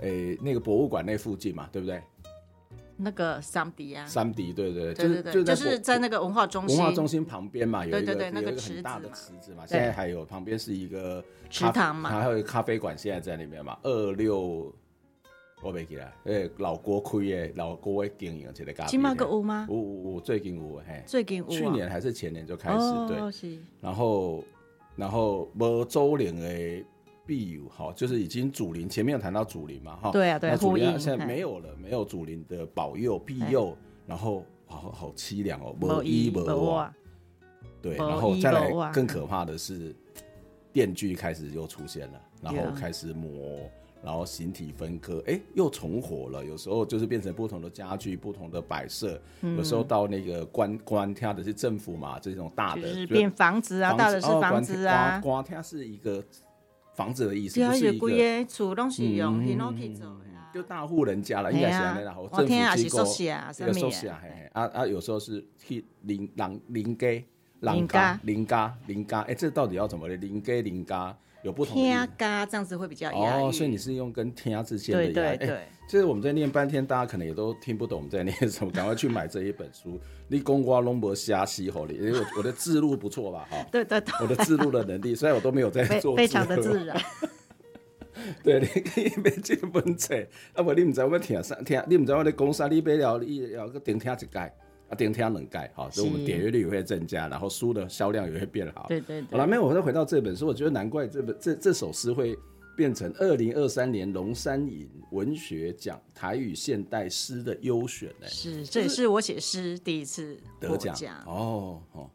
哎那个博物馆那附近嘛，对不对？那个三迪啊，三迪，对对对，就是就是在那个文化中心，文化中心旁边嘛，有一个有一个很大的池子嘛，现在还有旁边是一个池塘嘛，还有咖啡馆，现在在里面嘛。二六我没记得，哎，老郭开的，老锅的经营，这个咖啡。起码个有吗？有有有，最近有嘿，最近有，去年还是前年就开始对。然后然后无周年的庇佑，好，就是已经祖灵前面有谈到祖灵嘛，哈，对啊，对，祖灵应现在没有了，没有祖灵的保佑庇佑，然后好好凄凉哦，无依无靠，对，然后再来更可怕的是，电锯开始又出现了，然后开始磨。然后形体分割，哎，又重活了。有时候就是变成不同的家具、不同的摆设。嗯、有时候到那个官官厅的是政府嘛，这种大的就是变房子啊，大的是房子啊。官厅是一个房子的意思，不是一个。就大户人家了，应该是那样。政府机构啊，这个宿舍啊，啊啊，有时候是去邻邻邻家、邻家、邻家、邻家。哎，这到底要怎么的？邻家、邻家。有不同的天嘎这样子会比较押哦，所以你是用跟天之间的押对对对，[laughs] 其实、欸、我们在念半天，大家可能也都听不懂我们在念什么，赶快去买这一本书。你公瓜龙博虾西吼里，因 [laughs] 为我的字录不错吧？哈，对对对，我的字录的能力，虽然我都没有在做，非常的自然。[laughs] 对，你可以买这本册，啊不，你唔知道我听啥听，你唔知道我在讲啥，你买了你要个顶听一盖。啊，电天能盖，好，所以我们点阅率也会增加，然后书的销量也会变好。对对对。好了，没有，我再回到这本书，我觉得难怪这本这这首诗会变成二零二三年龙山颖文学奖台语现代诗的优选呢。是，这也是我写诗第一次得奖。哦哦，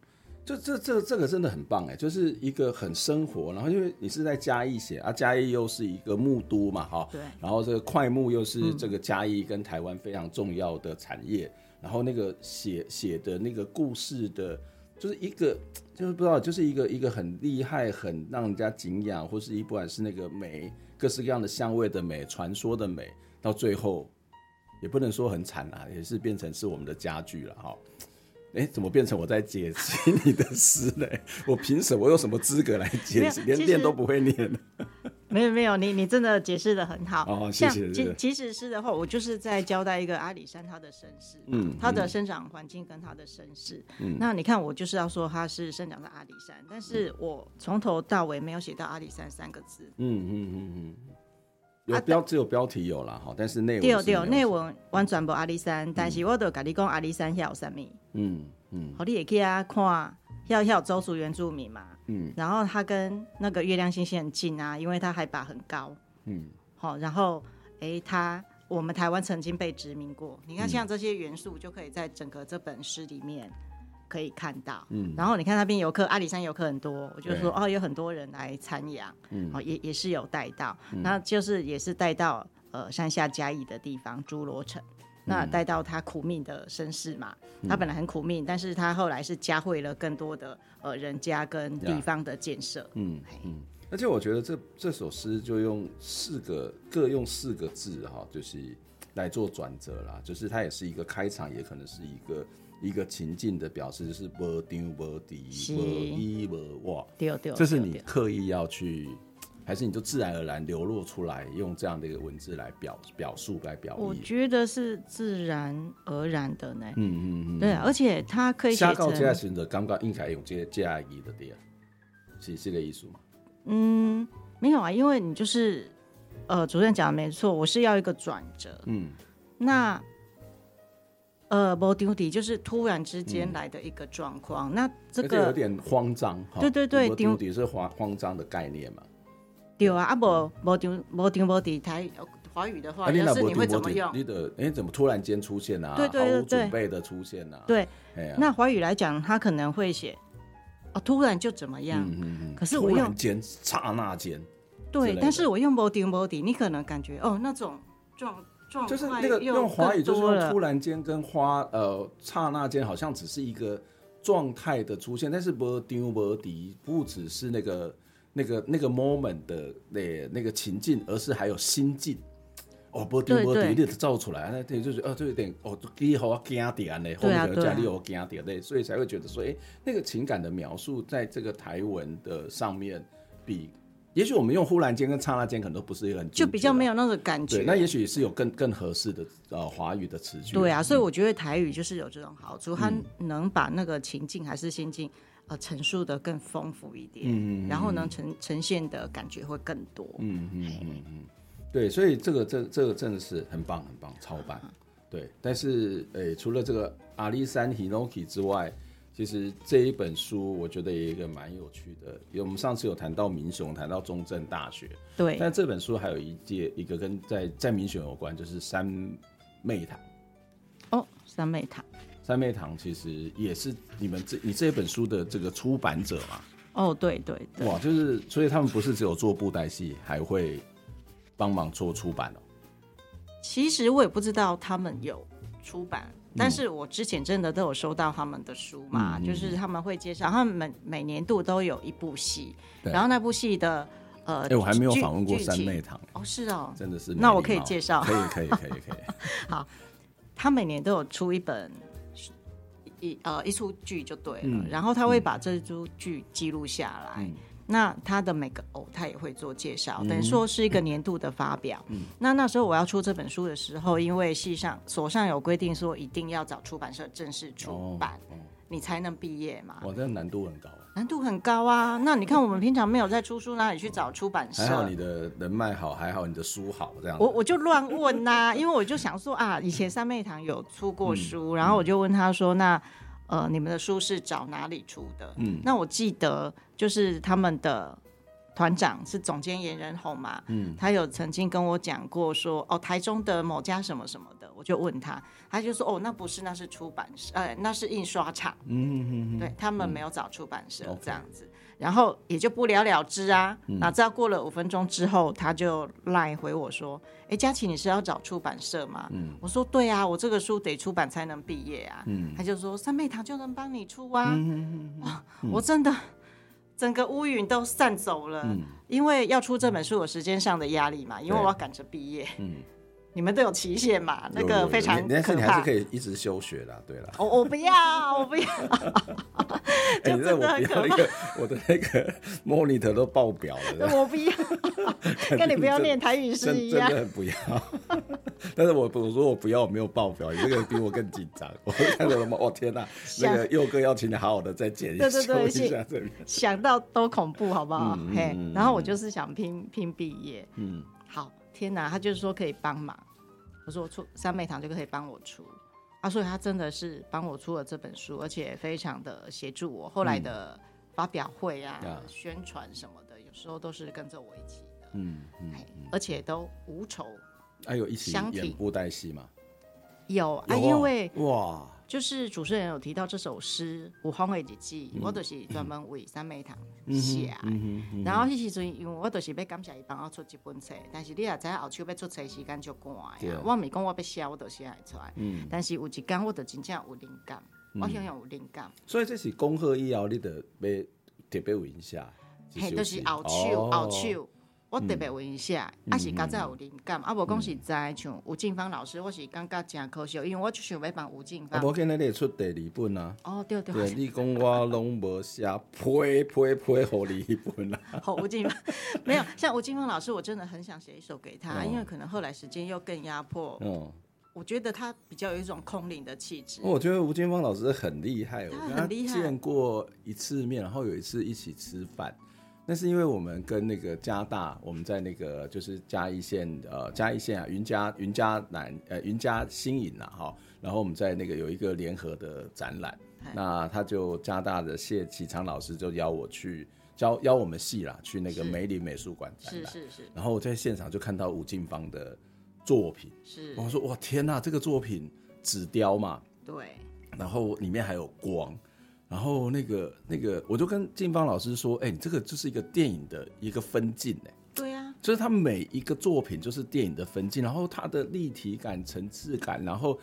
这这这这个真的很棒哎，就是一个很生活，然后因为你是在嘉义写啊，嘉义又是一个木都嘛，哈。对。然后这个快木又是这个嘉义跟台湾非常重要的产业。嗯然后那个写写的那个故事的，就是一个就是不知道，就是一个一个很厉害、很让人家敬仰，或是一不管是那个美，各式各样的香味的美、传说的美，到最后也不能说很惨啊，也是变成是我们的家具了哈。哎，怎么变成我在解析你的诗呢？我凭什么？我有什么资格来解析？连念都不会念。[laughs] 没有没有，你你真的解释的很好。哦，谢谢。其其实是的话，我就是在交代一个阿里山它的身世，嗯，它的生长环境跟它的身世。嗯，那你看，我就是要说它是生长在阿里山，但是我从头到尾没有写到阿里山三个字。嗯嗯嗯嗯。有标只有标题有了哈，但是内文对对内文完全无阿里山，但是我都跟你讲阿里山遐有啥物。嗯嗯，好，你也可以啊看，遐有周族原住民嘛。嗯，然后它跟那个月亮星星很近啊，因为它海拔很高。嗯，好，然后哎，它我们台湾曾经被殖民过，你看像这些元素就可以在整个这本诗里面。可以看到，嗯，然后你看那边游客，阿里山游客很多，我就说哦，有很多人来参养，嗯，哦，也也是有带到，那就是也是带到呃山下嘉义的地方侏罗城，那带到他苦命的身世嘛，他本来很苦命，但是他后来是加惠了更多的呃人家跟地方的建设，嗯嗯，而且我觉得这这首诗就用四个各用四个字哈，就是来做转折啦，就是它也是一个开场，也可能是一个。一个情境的表示就是无张无弛，无依无靠，这是你刻意要去，还是你就自然而然流露出来，用这样的一个文字来表表述来表？我觉得是自然而然的呢。嗯嗯嗯，对，而且它可以写成。下告选的刚刚应该用这个加一的对啊，是这个意思吗？嗯，没有啊，因为你就是呃，主任讲的没错，我是要一个转折。嗯，那。呃，无张无弛就是突然之间来的一个状况，嗯、那这个有点慌张。对对对，无张无弛是慌慌张的概念嘛？对啊，啊无无张无张无底台华语的话，啊、是你会怎么用？你的哎、欸，怎么突然间出现啊？对对对，毫无准备的出现啊？对，那华语来讲，他可能会写哦，突然就怎么样？嗯嗯嗯。可是我用间刹那间，对，但是我用 body body，，你可能感觉哦，那种状。就是那个用华语，就是用突然间跟花呃刹那间，好像只是一个状态的出现，但是不丢不迪不只是那个那个那个 moment 的那那个情境，而是还有心境。哦，无张无弛，你造出来，那对就是哦，就有点哦，第一好惊点嘞，后面加你有惊点嘞，所以才会觉得说，哎，那个情感的描述在这个台文的上面比。也许我们用忽然间跟刹那间可能都不是一个很，就比较没有那个感觉。对，那也许是有更更合适的呃华语的词句。对啊，所以我觉得台语就是有这种好处，它能把那个情境还是心境呃陈述的更丰富一点，嗯，然后能呈呈现的感觉会更多。嗯嗯嗯嗯，对，所以这个这这个真的是很棒很棒超棒。对，但是诶，除了这个阿里山 Hinoki 之外。其实这一本书我觉得一个蛮有趣的，因为我们上次有谈到民雄，谈到中正大学，对，但这本书还有一届一个跟在在民雄有关，就是三妹堂。哦，三妹堂，三妹堂其实也是你们这你这本书的这个出版者嘛？哦，对对对，哇，就是所以他们不是只有做布袋戏，还会帮忙做出版哦。其实我也不知道他们有出版，嗯、但是我之前真的都有收到他们的书嘛，嗯、就是他们会介绍，他们每每年度都有一部戏，然后那部戏的呃，哎，我还没有访问过三妹堂。哦，是哦，真的是，那我可以介绍，可以可以可以可以，可以 [laughs] 好。他每年都有出一本一呃一出剧就对了，嗯、然后他会把这出剧记录下来。嗯、那他的每个偶他也会做介绍，嗯、等于说是一个年度的发表。嗯、那那时候我要出这本书的时候，因为系上所上有规定说一定要找出版社正式出版，哦哦、你才能毕业嘛。哇，这难度很高。难度很高啊！那你看，我们平常没有在出书，哪里去找出版社？还好你的人脉好，还好你的书好，这样。我我就乱问呐、啊，因为我就想说啊，以前三妹堂有出过书，嗯、然后我就问他说，那呃，你们的书是找哪里出的？嗯，那我记得就是他们的团长是总监严仁宏嘛，嗯，他有曾经跟我讲过说，哦，台中的某家什么什么的，我就问他。他就说：“哦，那不是，那是出版社，呃，那是印刷厂。嗯嗯嗯，对他们没有找出版社这样子，然后也就不了了之啊。哪知道过了五分钟之后，他就赖回我说：‘哎，佳琪，你是要找出版社吗？’嗯，我说：‘对啊，我这个书得出版才能毕业啊。’嗯，他就说：‘三妹堂就能帮你出啊。’哇，[laughs] 我真的整个乌云都散走了，因为要出这本书有时间上的压力嘛，因为我要赶着毕业。嗯。”你们都有期限嘛？那个非常可怕。但是你还是可以一直休学啦，对啦。我我不要，我不要。[laughs] 哎，你在我不要那个，我的那个 [laughs] monitor 都爆表了。[laughs] 我不要，跟你不要念台语是一样。真的不要。但是我我说我不要，我没有爆表，你这个比我更紧张。我看到什么？哦天哪！那个佑哥要请你好好的再剪一下一下这里。想到都恐怖，好不好？嘿，然后我就是想拼拼毕业。嗯。好，天哪！他就是说可以帮忙。我说我出三妹堂就可以帮我出，啊，所以他真的是帮我出了这本书，而且非常的协助我。后来的发表会啊、嗯、宣传什么的，有时候都是跟着我一起的，嗯嗯，而且都无酬。还、啊、有一起演布袋戏吗？有啊，因为哇。就是主持人有提到这首诗《有风的日子》，我都是专门为三妹堂写。然后迄时阵，因为我都是要感谢伊帮我出这本册，但是你也知影后手要出册时间就赶呀。我唔是讲我要写，我都写会出来。但是有一天，我就真正有灵感，我想要有灵感。所以这是恭贺以后，你得要特别有印象。嘿，都是后手，后手。我特别问一下，还是较早有灵感，啊无讲实在像吴静芳老师，我是感觉真可惜，因为我就想要帮吴静芳。无见你咧出第二本啊？哦，对对。对，你讲我拢无写，呸呸呸，互你一本啊。[laughs] 好，吴静芳没有，像吴静芳老师，我真的很想写一首给他，因为可能后来时间又更压迫。哦。我觉得他比较有一种空灵的气质。我觉得吴静芳老师很厉害，我跟他见过一次面，然后有一次一起吃饭。那是因为我们跟那个加大，我们在那个就是嘉义县呃嘉义县啊云嘉云嘉南呃云嘉新营呐哈，然后我们在那个有一个联合的展览，那他就加大的谢启昌老师就邀我去邀邀我们系啦去那个梅林美术馆展览，是是是，然后我在现场就看到吴静芳的作品，是，我说哇天呐，这个作品纸雕嘛，对，然后里面还有光。然后那个那个，我就跟静芳老师说：“哎、欸，你这个就是一个电影的一个分镜，哎，对呀、啊，就是他每一个作品就是电影的分镜，然后它的立体感、层次感，然后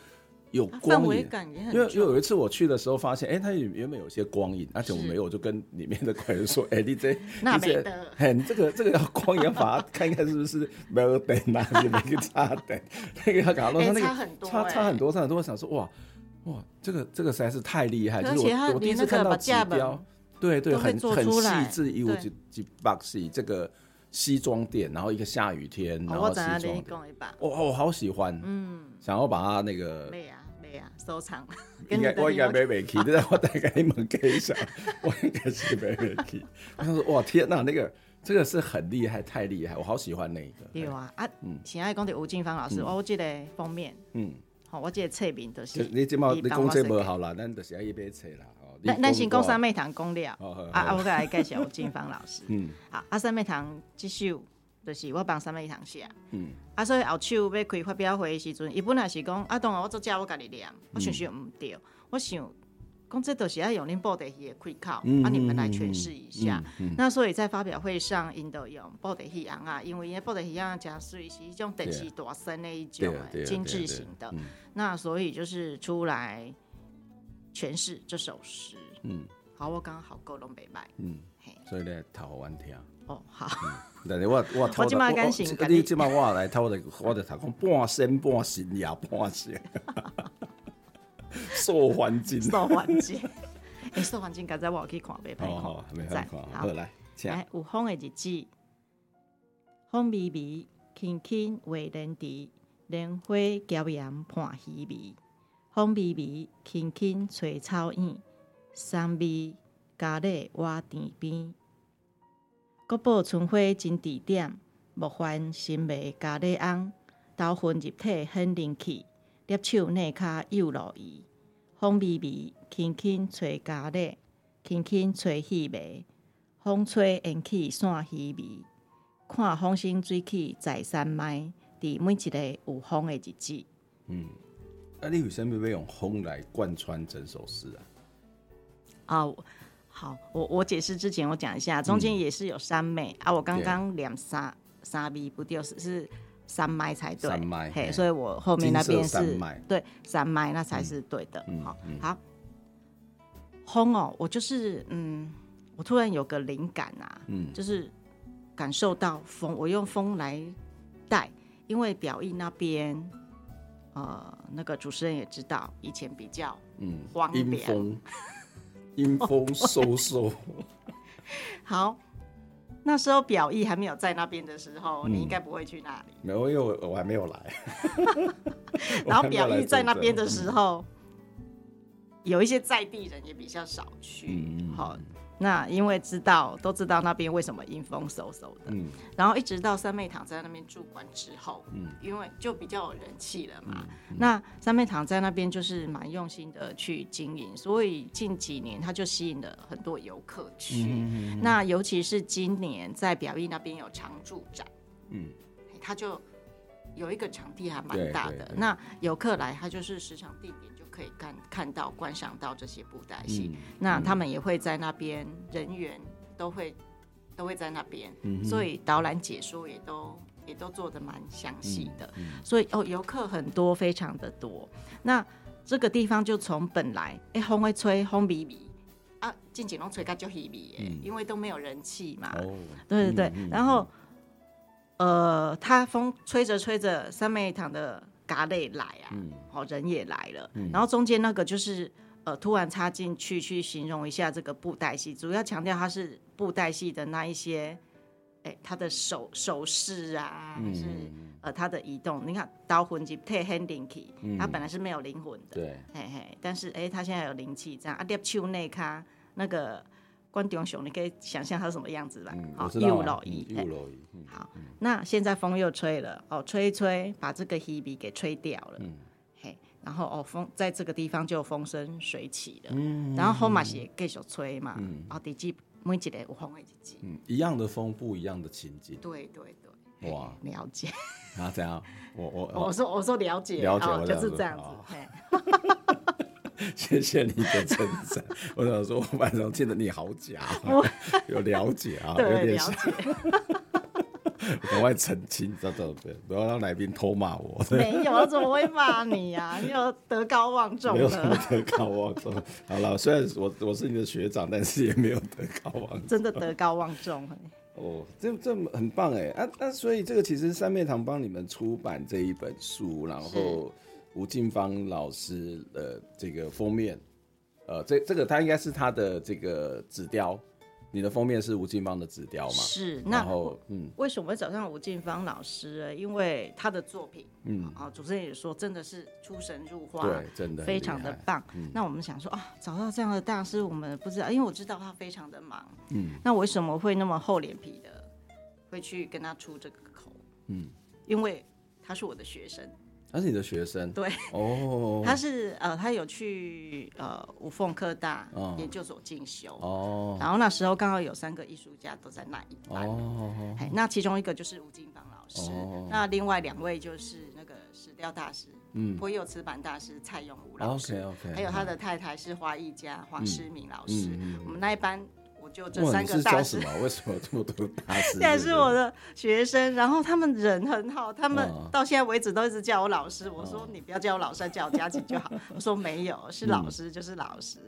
有光影，氛围感也很。因为因为有一次我去的时候发现，哎、欸，它原本有些光影，而且我没有，我就跟里面的客人说：，哎是，你这那没得，哎，你这个这个要光影，要把它看看是不是没有灯啊，是哪个差灯？[laughs] 那个要搞到他那个差很多，差差很多，差很多。我想说，哇。”哇，这个这个实在是太厉害！就是我我第一次看到指标，对对，很很细致，一五几几百是这个西装店，然后一个下雨天，然后西装，我我好喜欢，嗯，想要把它那个，没啊没啊，收藏。[laughs] 应该我应该没没去，但是我带给你们看一下，[laughs] 我应该是没没去。我想说，哇天哪，那个这个是很厉害，太厉害，我好喜欢那个。有啊啊，嗯，亲爱的吴静芳老师，我记得封面，嗯。好，我这个册面就是。你这么你讲这么好啦，咱就是要一边册啦。咱咱先讲三妹堂讲了，哦、啊啊，我再来介绍金芳老师。[laughs] 嗯，好，啊三妹堂即首就是我帮三妹堂写。嗯，啊所以后手要开发表会的时阵，伊本来是讲啊，当然我作家我家己念，我想想毋对，我想讲这都是要用恁报的戏的开口，嗯、啊你们来诠释一下。嗯那所以在发表会上，因都用报的戏样啊，因为因报的戏样加水是一种等级大声的一种精致型的，嗯、那所以就是出来诠释这首诗。嗯，好，我刚刚好够拢袂歹。嗯，嘿，所以咧头我听。哦，好。但是我我 [laughs] 我今麦敢行，你今麦我来头我我就头讲半身半神也半仙。[laughs] [laughs] 受环境，受环境。哎，[laughs] 受环境，刚才我有去看袂歹看。哦，没看。好，来，来，有风的日子，风微微，轻轻画莲池，莲花娇艳伴稀微。风微微，轻轻吹草影，山味加咧瓦田边。国宝春花真地点，木番新芽加咧红，豆粉入体很灵气，粒手内卡又落意。风微微，轻轻吹咖喱，轻轻吹细眉，风吹引起散稀微。看风生水起在山脉，伫每一个有风的日子。嗯，啊，你为什么要用风来贯穿整首诗啊？啊、哦，好，我我解释之前，我讲一下，中间也是有三妹、嗯、啊。我刚刚两三三味不就是是。三麦才对，嘿，所以我后面那边是麦。对山脉，那才是对的。嗯、好，嗯、好，风哦，我就是嗯，我突然有个灵感啊，嗯，就是感受到风，我用风来带，因为表意那边，呃，那个主持人也知道，以前比较嗯荒凉，阴风，[laughs] 阴风嗖嗖，好。那时候表意还没有在那边的时候，嗯、你应该不会去那里。没有，因为我我还没有来。[laughs] 然后表意在那边的时候，有一些在地人也比较少去。嗯、好。那因为知道都知道那边为什么阴风嗖嗖的，嗯，然后一直到三妹堂在那边驻馆之后，嗯，因为就比较有人气了嘛。嗯、那三妹堂在那边就是蛮用心的去经营，所以近几年他就吸引了很多游客去。那尤其是今年在表意那边有常驻展，嗯，他就有一个场地还蛮大的。那游客来，他就是时常地点。可以看看到观赏到这些布袋戏，嗯、那他们也会在那边，人员都会都会在那边，嗯、所以导览解说也都也都做的蛮详细的，所以哦游客很多，非常的多。那这个地方就从本来哎风会吹风微微啊，近景龙吹个就稀微耶，嗯、因为都没有人气嘛，哦、对对对，嗯、然后呃，他风吹着吹着三妹堂的。嘎类来啊，好、嗯、人也来了，嗯、然后中间那个就是呃突然插进去去形容一下这个布袋戏，主要强调它是布袋戏的那一些，哎、欸，他的手手势啊，嗯、是呃他的移动，你看刀魂级太 handing key，他本来是没有灵魂的，对，嘿嘿，但是哎、欸、他现在有灵气，这样啊，叠手内卡那个。观众熊，你可以想象它是什么样子吧？好，又老一，又老一。好，那现在风又吹了，哦，吹一吹，把这个稀微给吹掉了。嗯，嘿，然后哦，风在这个地方就风生水起了。嗯，然后后马是继续吹嘛。嗯，哦，第几每一个有风的日子。嗯，一样的风，不一样的情景。对对对。哇，了解。啊，怎样？我我 [laughs] 我说我说了解，了解，就是这样子。嘿。[laughs] 谢谢你的称赞。我想说，我晚上见得你好假，我有了解啊，有点了解。[laughs] 赶快澄清，知道不要让来宾偷骂我。没有，怎么会骂你呀、啊？你有德高望重，没有什么德高望重。好了，虽然我我是你的学长，但是也没有德高望重。[laughs] 真的德高望重。哦，这这很棒哎啊！那所以这个其实三妹堂帮你们出版这一本书，然后。吴静芳老师的这个封面，呃，这这个他应该是他的这个纸雕，你的封面是吴静芳的纸雕吗？是。那然后，嗯，为什么会找上吴静芳老师呢？因为他的作品，嗯，啊，主持人也说真的是出神入化，对，真的非常的棒。嗯、那我们想说啊，找到这样的大师，我们不知道，因为我知道他非常的忙，嗯，那为什么会那么厚脸皮的会去跟他出这个口？嗯，因为他是我的学生。他是你的学生，对，哦，他是呃，他有去呃五凤科大研究所进修，哦，然后那时候刚好有三个艺术家都在那一班，哦，那其中一个就是吴金芳老师，那另外两位就是那个石雕大师，嗯，颇有瓷板大师蔡永武老师，OK，还有他的太太是花艺家黄诗敏老师，我们那一班。就这三个大师，为什么这么多大 [laughs] 师？现在是我的学生，然后他们人很好，他们到现在为止都一直叫我老师。我说你不要叫我老师，叫我佳琪就好。我说没有，是老师就是老师。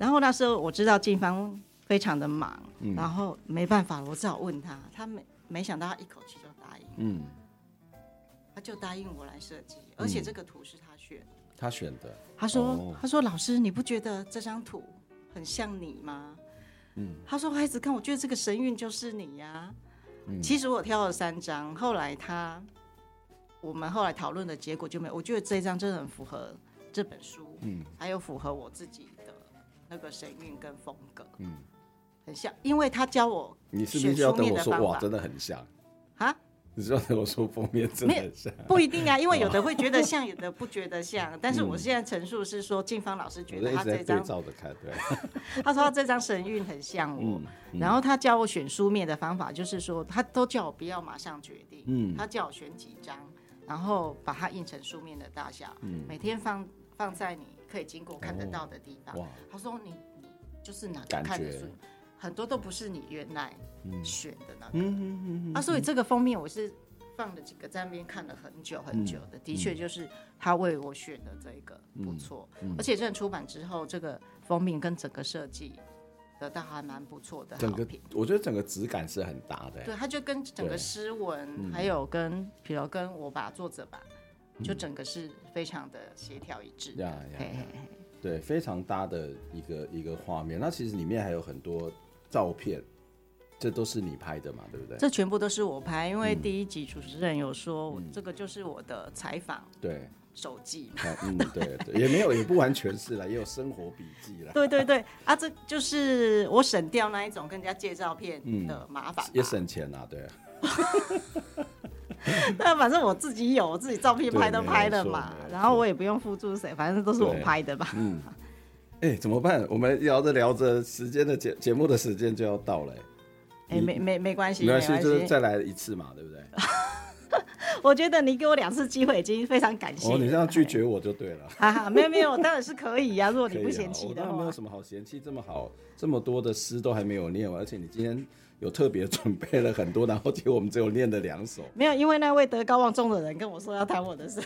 然后那时候我知道静芳非常的忙，然后没办法，我只好问他，他没没想到他一口气就答应，嗯，他就答应我来设计，而且这个图是他选的，他选的。他说他说老师，你不觉得这张图很像你吗？嗯，他说：“孩子，看，我觉得这个神韵就是你呀、啊。嗯”其实我挑了三张，后来他，我们后来讨论的结果就没有。我觉得这一张真的很符合这本书，嗯，还有符合我自己的那个神韵跟风格，嗯，很像，因为他教我，你是不是要跟我说哇，真的很像啊？你知道我说封面真的很像，不一定啊，因为有的会觉得像，有的不觉得像。[laughs] 但是我现在陈述是说，静芳老师觉得他这张照着看，对，[laughs] 他说他这张神韵很像我。然后他教我选书面的方法，就是说他都叫我不要马上决定，嗯，他叫我选几张，然后把它印成书面的大小，每天放放在你可以经过看得到的地方。他说你你就是哪个看的书。很多都不是你原来选的那个，嗯、啊，所以这个封面我是放了几个在那边看了很久很久的，嗯、的确就是他为我选的这个不错，嗯嗯、而且这出版之后，这个封面跟整个设计得到还蛮不错的好评。我觉得整个质感是很搭的，对，它就跟整个诗文，还有跟比如跟我把作者吧，就整个是非常的协调一致，呀呀，对，非常搭的一个一个画面。那其实里面还有很多。照片，这都是你拍的嘛？对不对？这全部都是我拍，因为第一集主持人有说，这个就是我的采访对手记嘛。嗯，对对，也没有，也不完全是啦，也有生活笔记啦。[laughs] 对对对，啊，这就是我省掉那一种跟人家借照片的麻烦，也省钱啊，对。[laughs] 那反正我自己有，我自己照片拍都拍了嘛，然后我也不用付诸谁，反正都是我拍的吧。嗯。哎、欸，怎么办？我们聊着聊着，时间的节节目的时间就要到了、欸。哎、欸，没没没关系，没关系，就是再来一次嘛，对不对？[laughs] 我觉得你给我两次机会已经非常感谢。哦，你这样拒绝我就对了。[laughs] 哈哈，没有没有，当然是可以呀、啊。如果你不嫌弃的话，啊、没有什么好嫌弃。这么好，这么多的诗都还没有念完，而且你今天有特别 [laughs] 准备了很多，然后结果我们只有念了两首。没有，因为那位德高望重的人跟我说要谈我的事。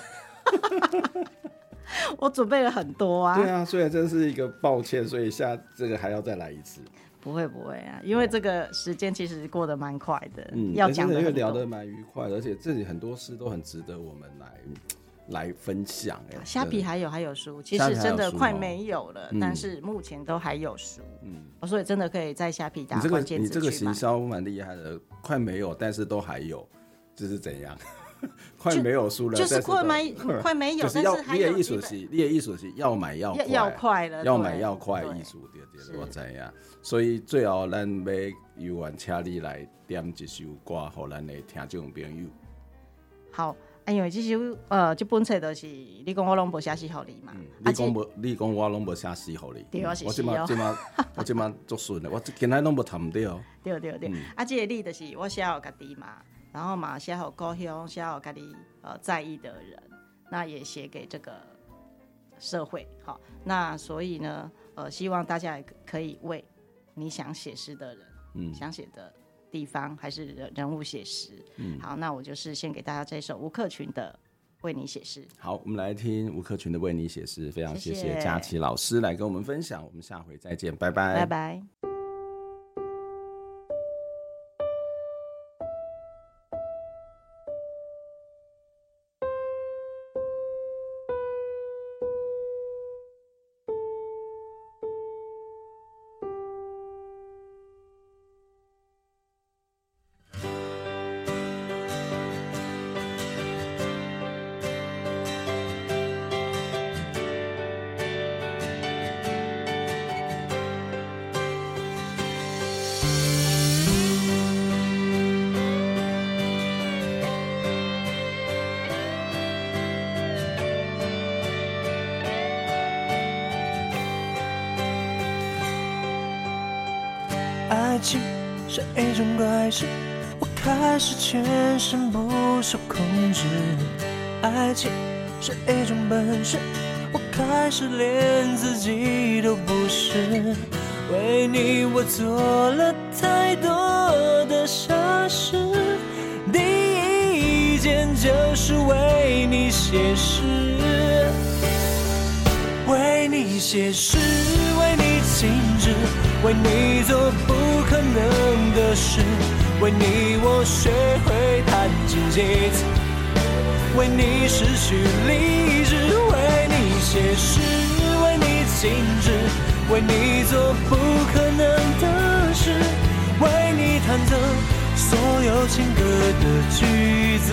[laughs] 我准备了很多啊！对啊，所以真是一个抱歉，所以下这个还要再来一次。不会不会啊，因为这个时间其实过得蛮快的，嗯，要讲的因为聊得蛮愉快的，而且这里很多事都很值得我们来来分享。哎，虾皮还有还有书，其实真的快没有了，但是目前都还有书，嗯，所以真的可以在虾皮打关键字去买。你这个行销蛮厉害的，快没有，但是都还有，这是怎样？[laughs] 快没有书了，就是快没 [laughs] 快没有，但是要列艺术系，列艺术系要买要要快了，要买要快艺术对对，我知呀。所以最后咱要游玩请你来点一首歌，给咱的听众朋友。好，因为这首呃，这本册都是你讲我拢无写诗给你嘛，你讲无，你讲我拢无写诗给你，对，我这嘛这嘛 [laughs] 我今嘛作顺的，我今仔拢无谈到。对对对，啊，这个你就是我写给家己嘛。然后嘛，写好故乡，写好家里呃在意的人，那也写给这个社会。好，那所以呢，呃，希望大家也可以为你想写诗的人，嗯，想写的地方还是人人物写诗。嗯，好，那我就是献给大家这首吴克群的《为你写诗》。好，我们来听吴克群的《为你写诗》，非常谢谢佳琪老师来跟我们分享，我们下回再见，拜拜，拜拜。是一种本事，我开始连自己都不是。为你我做了太多的傻事，第一件就是为你写诗，为你写诗，为你静止，为你做不可能的事，为你我学会弹琴写词，为你失去理智，为你写诗，为你静止。为你做不可能的事，为你弹奏所有情歌的句子。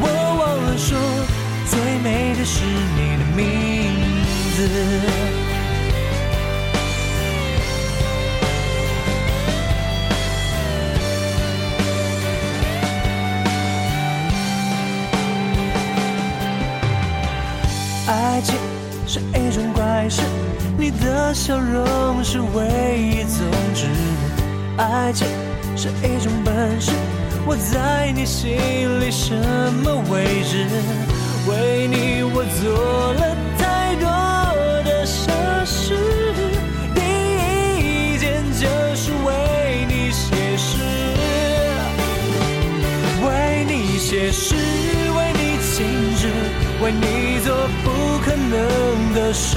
我忘了说，最美的是你的名字。笑容是唯一宗旨。爱情是一种本事，我在你心里什么位置？为你我做了太多的傻事，第一件就是为你写诗，为你写诗，为你静止，为你做不可能。的事，